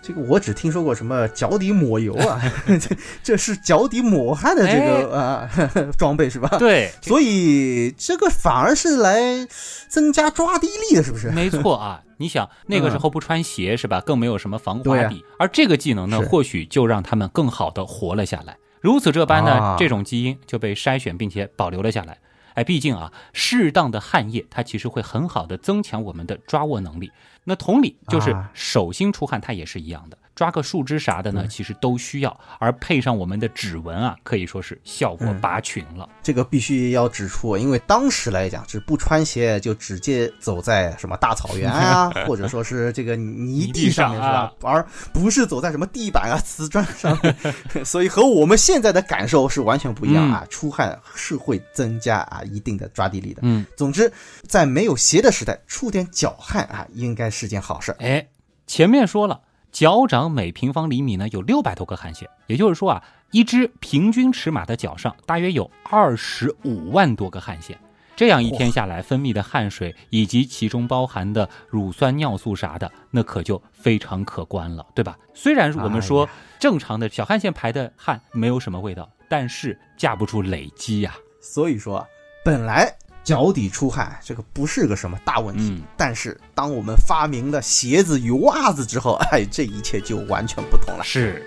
这个我只听说过什么脚底抹油啊，这这是脚底抹汗的这个、啊 装备是吧？，对，所以这个反而是来增加抓地力的，是不是？没错啊，你想那个时候不穿鞋是吧？更没有什么防滑底，而这个技能呢，或许就让他们更好的活了下来。如此这般呢，啊这种基因就被筛选并且保留了下来。哎，毕竟啊，适当的汗液它其实会很好的增强我们的抓握能力。那同理，就是啊手心出汗，它也是一样的。抓个树枝啥的呢，其实都需要，而配上我们的指纹啊，可以说是效果嗯拔群了。这个必须要指出，因为当时来讲是不穿鞋就直接走在什么大草原啊，或者说是这个泥地上面是吧？而不是走在什么地板啊、瓷砖上面，所以和我们现在的感受是完全不一样啊。出汗是会增加啊一定的抓地力的。嗯，总之，在没有鞋的时代，出点脚汗啊，应该是件好事。哎，前面说了，脚掌每平方厘米呢有六百多个汗腺，也就是说啊，一只平均尺码的脚上大约有二十五万多个汗腺。这样一天下来，分泌的汗水以及其中包含的乳酸、尿素啥的，那可就非常可观了，对吧？虽然我们说哎正常的小汗腺排的汗没有什么味道，但是架不住累积呀、所以说啊，本来脚底出汗这个不是个什么大问题，嗯。但是当我们发明了鞋子与袜子之后，哎，这一切就完全不同了。是，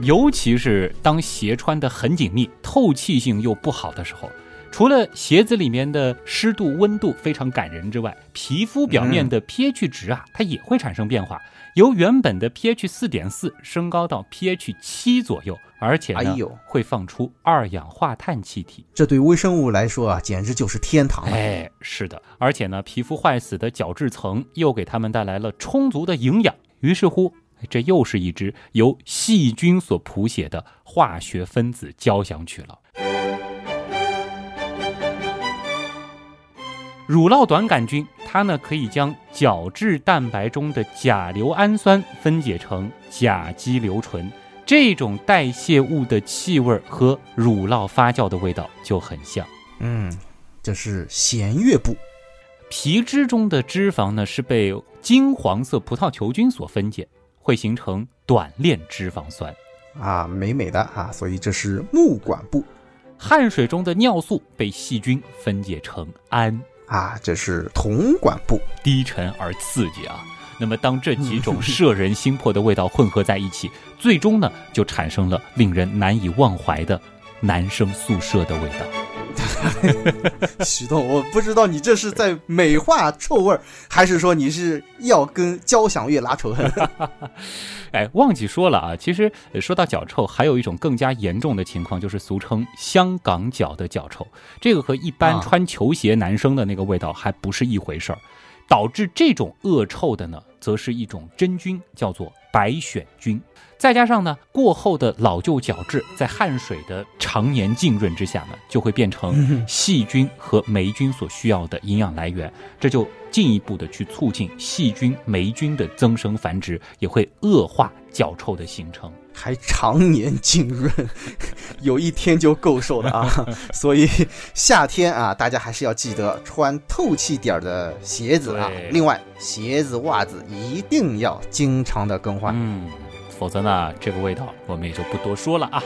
尤其是当鞋穿得很紧密、透气性又不好的时候，除了鞋子里面的湿度、温度非常感人之外，皮肤表面的 pH 值啊，它也会产生变化，由原本的 pH 四点四升高到 pH 七左右，而且呢，哎呦会放出二氧化碳气体。这对微生物来说啊，简直就是天堂了。哎，是的，而且呢，皮肤坏死的角质层又给它们带来了充足的营养，于是乎，哎这又是一支由细菌所谱写的化学分子交响曲了。乳酪短杆菌，它呢可以将角质蛋白中的甲硫氨酸分解成甲基硫醇，这种代谢物的气味和乳酪发酵的味道就很像。嗯，这是弦乐部。皮脂中的脂肪呢是被金黄色葡萄球菌所分解，会形成短链脂肪酸。啊，美美的啊，所以这是木管部汗水中的尿素被细菌分解成氨，啊，这是铜管部低沉而刺激啊。那么当这几种摄人心魄的味道混合在一起，最终呢就产生了令人难以忘怀的男生宿舍的味道。徐栋，我不知道你这是在美化臭味儿，还是说你是要跟交响乐拉仇恨？哎，忘记说了啊，其实呃说到脚臭，还有一种更加严重的情况，就是俗称香港脚的脚臭。这个和一般啊穿球鞋男生的那个味道还不是一回事儿。导致这种恶臭的呢，则是一种真菌，叫做白癣菌。再加上呢，过后的老旧角质在汗水的常年浸润之下呢，就会变成细菌和霉菌所需要的营养来源，这就进一步的去促进细菌、霉菌的增生繁殖，也会恶化脚臭的形成。还常年浸润，有一天就够受了啊！所以夏天啊，大家还是要记得穿透气点儿的鞋子啊。另外，鞋子、袜子一定要经常的更换。嗯，否则呢，这个味道我们也就不多说了啊。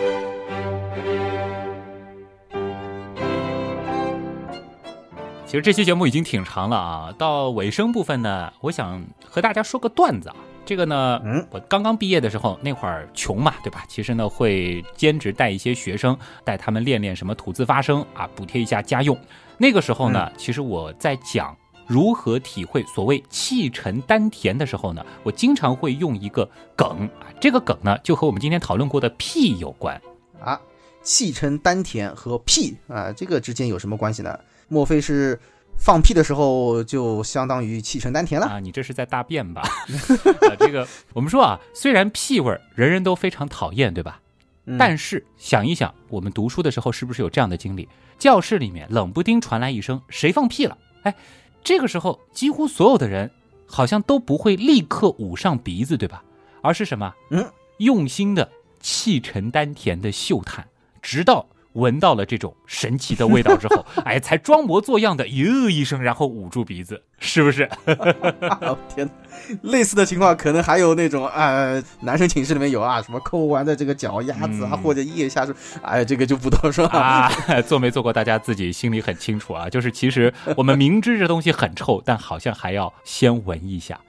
其实这期节目已经挺长了啊，到尾声部分呢，我想和大家说个段子啊。这个呢，嗯，我刚刚毕业的时候，那会儿穷嘛，对吧？其实呢，会兼职带一些学生，带他们练练什么吐字发声啊，补贴一下家用。那个时候呢，其实我在讲如何体会所谓气沉丹田的时候呢，我经常会用一个梗啊，这个梗呢就和我们今天讨论过的屁有关。啊，气沉丹田和屁啊，这个之间有什么关系呢？莫非是放屁的时候就相当于气沉丹田了？啊，你这是在大便吧？啊，这个我们说啊，虽然屁味儿人人都非常讨厌，对吧？嗯但是想一想，我们读书的时候是不是有这样的经历？教室里面冷不丁传来一声“谁放屁了”，哎，这个时候几乎所有的人好像都不会立刻捂上鼻子，对吧？而是什么？嗯，用心的气沉丹田的嗅探，直到闻到了这种神奇的味道之后，哎，才装模作样的哟一声，然后捂住鼻子，是不是？啊 天，类似的情况可能还有那种呃，男生寝室里面有啊，什么抠完的这个脚丫子啊，嗯或者腋下是，哎，这个就不多说了。啊，做没做过，大家自己心里很清楚啊。就是其实我们明知这东西很臭，但好像还要先闻一下。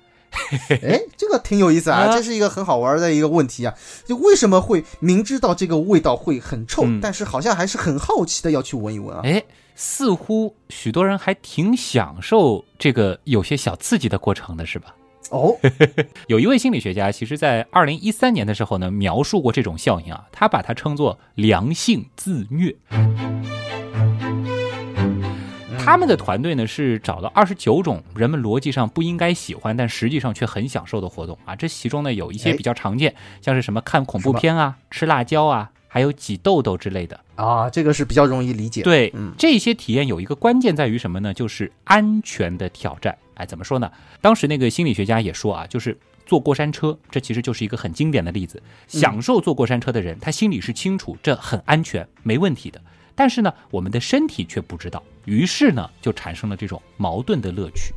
哎，这个挺有意思啊，啊这是一个很好玩的一个问题啊。就为什么会明知道这个味道会很臭，嗯但是好像还是很好奇的要去闻一闻啊？哎，似乎许多人还挺享受这个有些小刺激的过程的，是吧？哦，有一位心理学家，其实在二零一三年的时候呢，描述过这种效应啊，他把它称作良性自虐。他们的团队呢是找了二十九种人们逻辑上不应该喜欢，但实际上却很享受的活动啊。这其中呢有一些哎比较常见，像是什么看恐怖片啊、吃辣椒啊，还有挤痘痘之类的。啊，这个是比较容易理解。，对，嗯这些体验有一个关键在于什么呢？就是安全的挑战。哎，怎么说呢？当时那个心理学家也说啊，就是坐过山车，这其实就是一个很经典的例子。享受坐过山车的人，他心里是清楚这很安全，没问题的。但是呢，我们的身体却不知道，于是呢，就产生了这种矛盾的乐趣。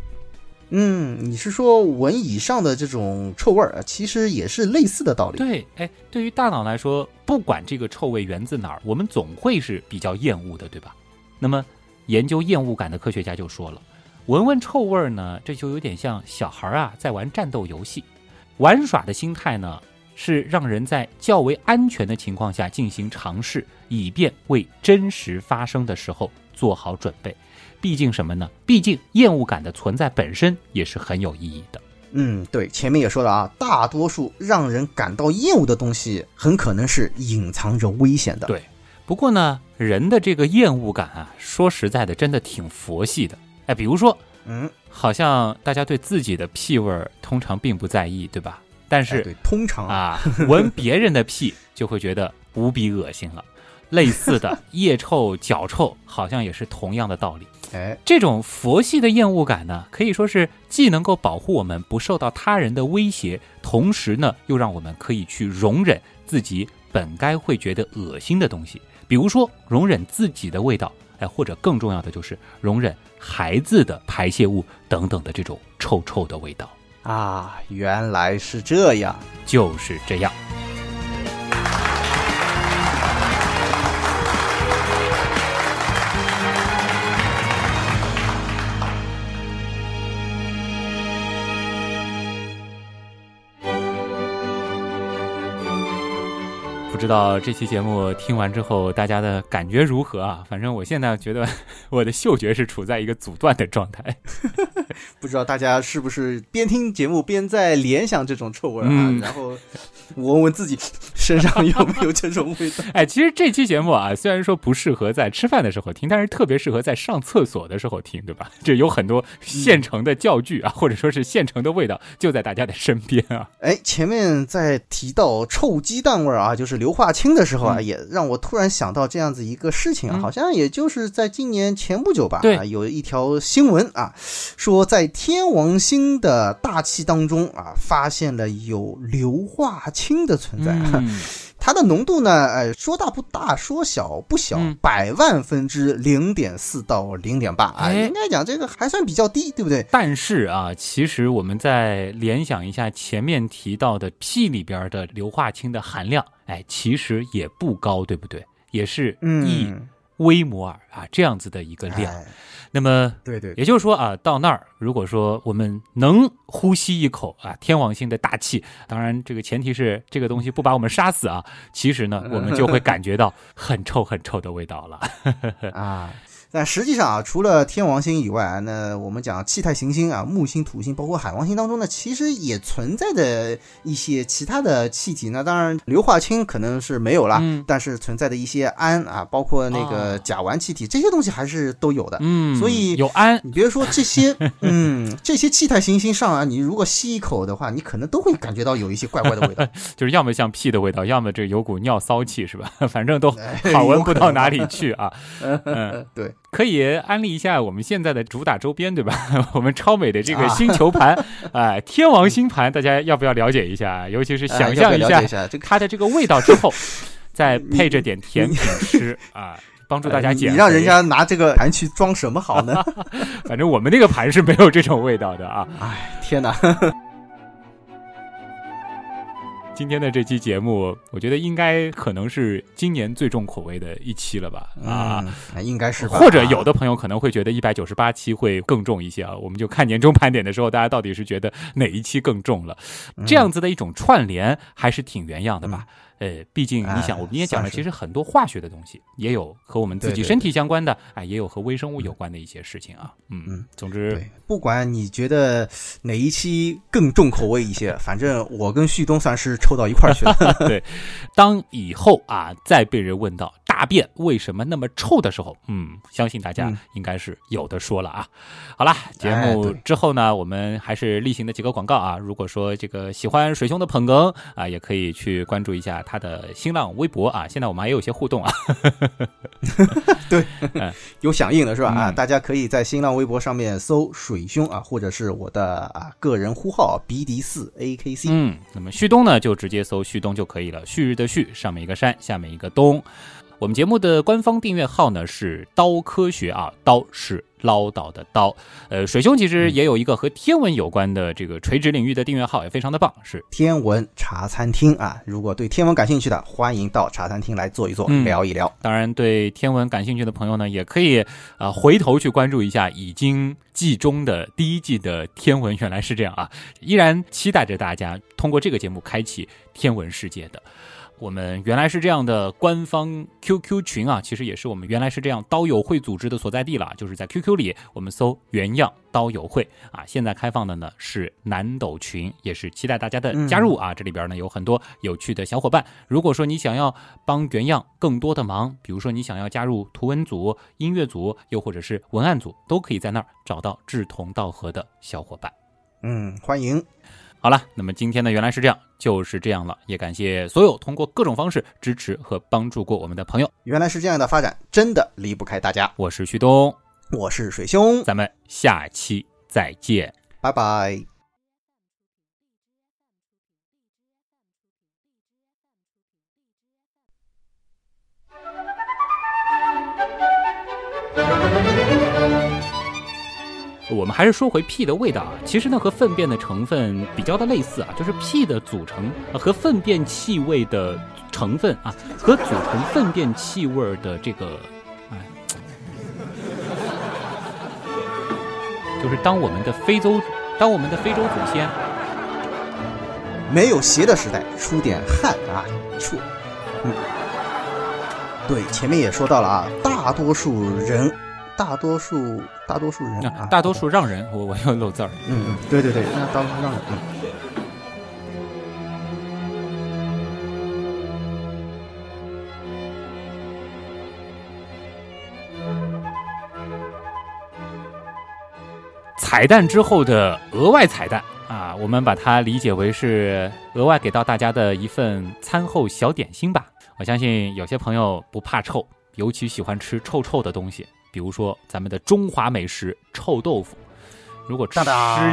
嗯，你是说闻以上的这种臭味儿，其实也是类似的道理。对，哎，对于大脑来说，不管这个臭味源自哪儿，我们总会是比较厌恶的，对吧？那么，研究厌恶感的科学家就说了，闻闻臭味儿呢，这就有点像小孩儿啊在玩战斗游戏，玩耍的心态呢是让人在较为安全的情况下进行尝试，以便为真实发生的时候做好准备。毕竟什么呢？毕竟厌恶感的存在本身也是很有意义的。嗯，对，前面也说了啊，大多数让人感到厌恶的东西，很可能是隐藏着危险的。对不过呢，人的这个厌恶感啊，说实在的，真的挺佛系的。哎，比如说，嗯，好像大家对自己的屁味儿通常并不在意，对吧？但哎是、对，通常啊，啊，闻别人的屁就会觉得无比恶心了。类似的腋臭、脚臭，好像也是同样的道理。哎，这种佛系的厌恶感呢，可以说是既能够保护我们不受到他人的威胁，同时呢，又让我们可以去容忍自己本该会觉得恶心的东西，比如说容忍自己的味道，哎，或者更重要的就是容忍孩子的排泄物等等的这种臭臭的味道，啊，原来是这样。就是这样。知道这期节目听完之后大家的感觉如何啊？反正我现在觉得 我的嗅觉是处在一个阻断的状态。不知道大家是不是边听节目边在联想这种臭味啊？嗯然后闻闻自己身上有没有这种味道。哎，其实这期节目啊，虽然说不适合在吃饭的时候听，但是特别适合在上厕所的时候听，对吧？这有很多现成的教具啊，或者说是现成的味道，就在大家的身边啊。哎，前面在提到臭鸡蛋味儿啊，就是硫化氢的时候啊，嗯。也让我突然想到这样子一个事情啊，嗯。好像也就是在今年前不久吧，啊，有一条新闻啊，说在天王星的大气当中啊，发现了有硫化氢的存在。嗯，它的浓度呢，哎，说大不大，说小不小，嗯百万分之零点四到零点八啊，哎应该讲这个还算比较低，对不对？但是啊，其实我们再联想一下前面提到的 P 里边的硫化氢的含量，哎，其实也不高，对不对？也是一嗯，微摩尔啊这样子的一个量。哎那么对对，也就是说啊，到那儿，如果说我们能呼吸一口啊天王星的大气，当然这个前提是这个东西不把我们杀死啊，其实呢，我们就会 感觉到很臭很臭的味道了。啊。但实际上啊，除了天王星以外，那我们讲气态行星啊，木星、土星，包括海王星当中呢，其实也存在的一些其他的气体。那当然，硫化氢可能是没有了，嗯但是存在的一些氨啊，包括那个哦甲烷气体，这些东西还是都有的。嗯，所以有氨，你别说这些，嗯，这些气态行星上啊，你如果吸一口的话，你可能都会感觉到有一些怪怪的味道。就是要么像屁的味道，要么这有股尿骚气，是吧？反正都哎好闻不到哪里去啊。嗯，对，可以安利一下我们现在的主打周边，对吧？我们超美的这个啊星球盘，哎、天王星盘，大家要不要了解一下？尤其是想象一下了解一下这个。它的这个味道之后，再配着点甜品吃啊，帮助大家哎减肥。你让人家拿这个盘去装什么好呢？反正我们那个盘是没有这种味道的啊。哎，天哪！今天的这期节目，我觉得应该可能是今年最重口味的一期了吧？啊。嗯，应该是吧？或者有的朋友可能会觉得一百九十八期会更重一些啊，我们就看年终盘点的时候，大家到底是觉得哪一期更重了？嗯这样子的一种串联还是挺原样的吧？呃，毕竟你想，哎我们也讲了，其实很多化学的东西也有和我们自己身体相关的，啊，也有和微生物有关的一些事情啊。嗯嗯，总之，不管你觉得哪一期更重口味一些，反正我跟旭东算是抽到一块儿去了。对，当以后啊再被人问到大便为什么那么臭的时候，嗯，相信大家嗯应该是有的说了啊。好啦，节目之后呢，我们还是例行的几个广告啊。如果说这个喜欢水兄的捧哏啊，也可以去关注一下他的新浪微博啊。现在我们还有一些互动啊。对有响应的是吧？啊，嗯大家可以在新浪微博上面搜“水兄”啊，或者是我的啊个人呼号 “B D 四 A K C”。嗯，那么旭东呢，就直接搜旭东就可以了。旭日的旭，上面一个山，下面一个东。我们节目的官方订阅号呢是刀科学啊，刀是唠叨的刀。呃，水兄其实也有一个和天文有关的这个垂直领域的订阅号，也非常的棒，是天文茶餐厅啊，如果对天文感兴趣的，欢迎到茶餐厅来坐一坐，嗯聊一聊。当然，对天文感兴趣的朋友呢，也可以啊、呃回头去关注一下已经季中的第一季的天文。原来是这样啊！依然期待着大家通过这个节目开启天文世界的。我们原来是这样的官方 QQ 群啊，其实也是我们原来是这样刀友会组织的所在地了，就是在 QQ 里，我们搜原样刀友会啊。现在开放的呢是南斗群，也是期待大家的加入啊。这里边呢有很多有趣的小伙伴，如果说你想要帮原样更多的忙，比如说你想要加入图文组、音乐组，又或者是文案组，都可以在那儿找到志同道合的小伙伴。嗯，欢迎。好了，那么今天呢，原来是这样，就是这样了。也感谢所有通过各种方式支持和帮助过我们的朋友。原来是这样的发展，真的离不开大家。我是旭东，我是水兄，咱们下期再见。拜拜。我们还是说回屁的味道啊，其实呢和粪便的成分比较的类似啊，就是屁的组成和粪便气味的成分啊，和组成粪便气味的这个，哎，就是当我们的非洲，当我们的非洲祖先没有鞋的时代，出点汗啊，出。对，前面也说到了啊，大多数人，大多数，大多数人啊，啊大多数让人，我我又漏字儿。嗯，嗯，对对对，那大多数让人，嗯。彩蛋之后的额外彩蛋啊，我们把它理解为是额外给到大家的一份餐后小点心吧。我相信有些朋友不怕臭，尤其喜欢吃臭臭的东西，比如说咱们的中华美食臭豆腐。如果吃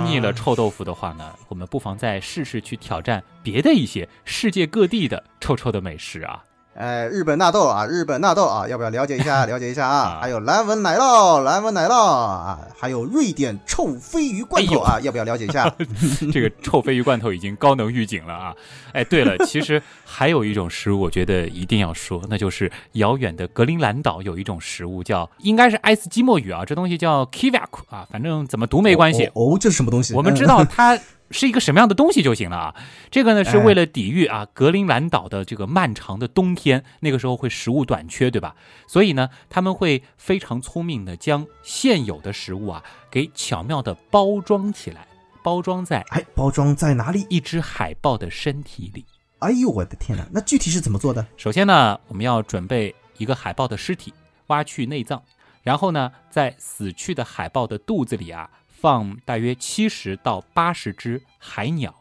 腻了臭豆腐的话呢，我们不妨再试试去挑战别的一些世界各地的臭臭的美食啊。哎，日本纳豆啊，日本纳豆啊，要不要了解一下？了解一下啊啊！还有蓝纹奶酪，蓝纹奶酪啊，还有瑞典臭鲱鱼罐头啊，要不要了解一下？这个臭鲱鱼罐头已经高能预警了啊！哎，对了，其实还有一种食物，我觉得一定要说，那就是遥远的格陵兰岛有一种食物叫，应该是爱斯基摩语啊，这东西叫 kiviak 啊，反正怎么读没关系。哦，哦这是什么东西？我们知嗯道它是一个什么样的东西就行了啊。这个呢是为了抵御啊格陵兰岛的这个漫长的冬天，那个时候会食物短缺，对吧？所以呢，他们会非常聪明的将现有的食物啊给巧妙的包装起来，包装在哎，包装在哪里？一只海豹的身体里。哎呦，我的天哪！那具体是怎么做的？首先呢，我们要准备一个海豹的尸体，挖去内脏，然后呢，在死去的海豹的肚子里啊，放大约七十到八十只海鸟，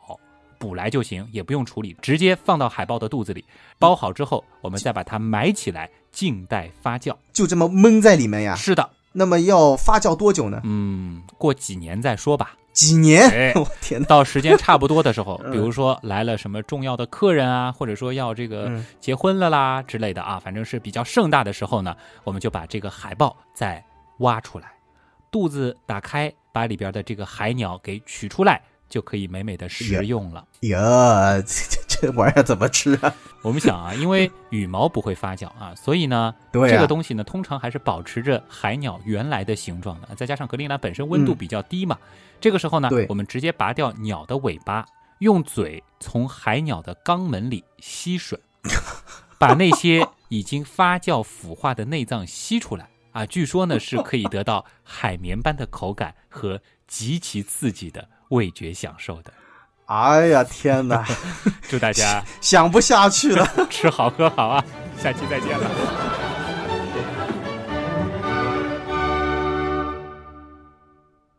捕来就行，也不用处理，直接放到海豹的肚子里，包好之后，我们再把它埋起来，静待发酵。就这么闷在里面呀？是的，那么要发酵多久呢？嗯，过几年再说吧。几年？哎 我天哪！到时间差不多的时候，嗯比如说来了什么重要的客人啊，或者说要这个嗯结婚了啦之类的啊，反正是比较盛大的时候呢，我们就把这个海豹再挖出来，肚子打开，把里边的这个海鸟给取出来，就可以美美的食用了。呀，这这这玩意儿怎么吃啊？我们想啊，因为羽毛不会发酵啊，所以呢，对啊这个东西呢，通常还是保持着海鸟原来的形状的。再加上格陵兰本身温度嗯比较低嘛，这个时候呢，我们直接拔掉鸟的尾巴，用嘴从海鸟的肛门里吸吮，把那些已经发酵腐化的内脏吸出来啊。据说呢，是可以得到海绵般的口感和极其刺激的味觉享受的。哎呀，天哪，祝大家想不下去了。吃好喝好啊！下期再见了。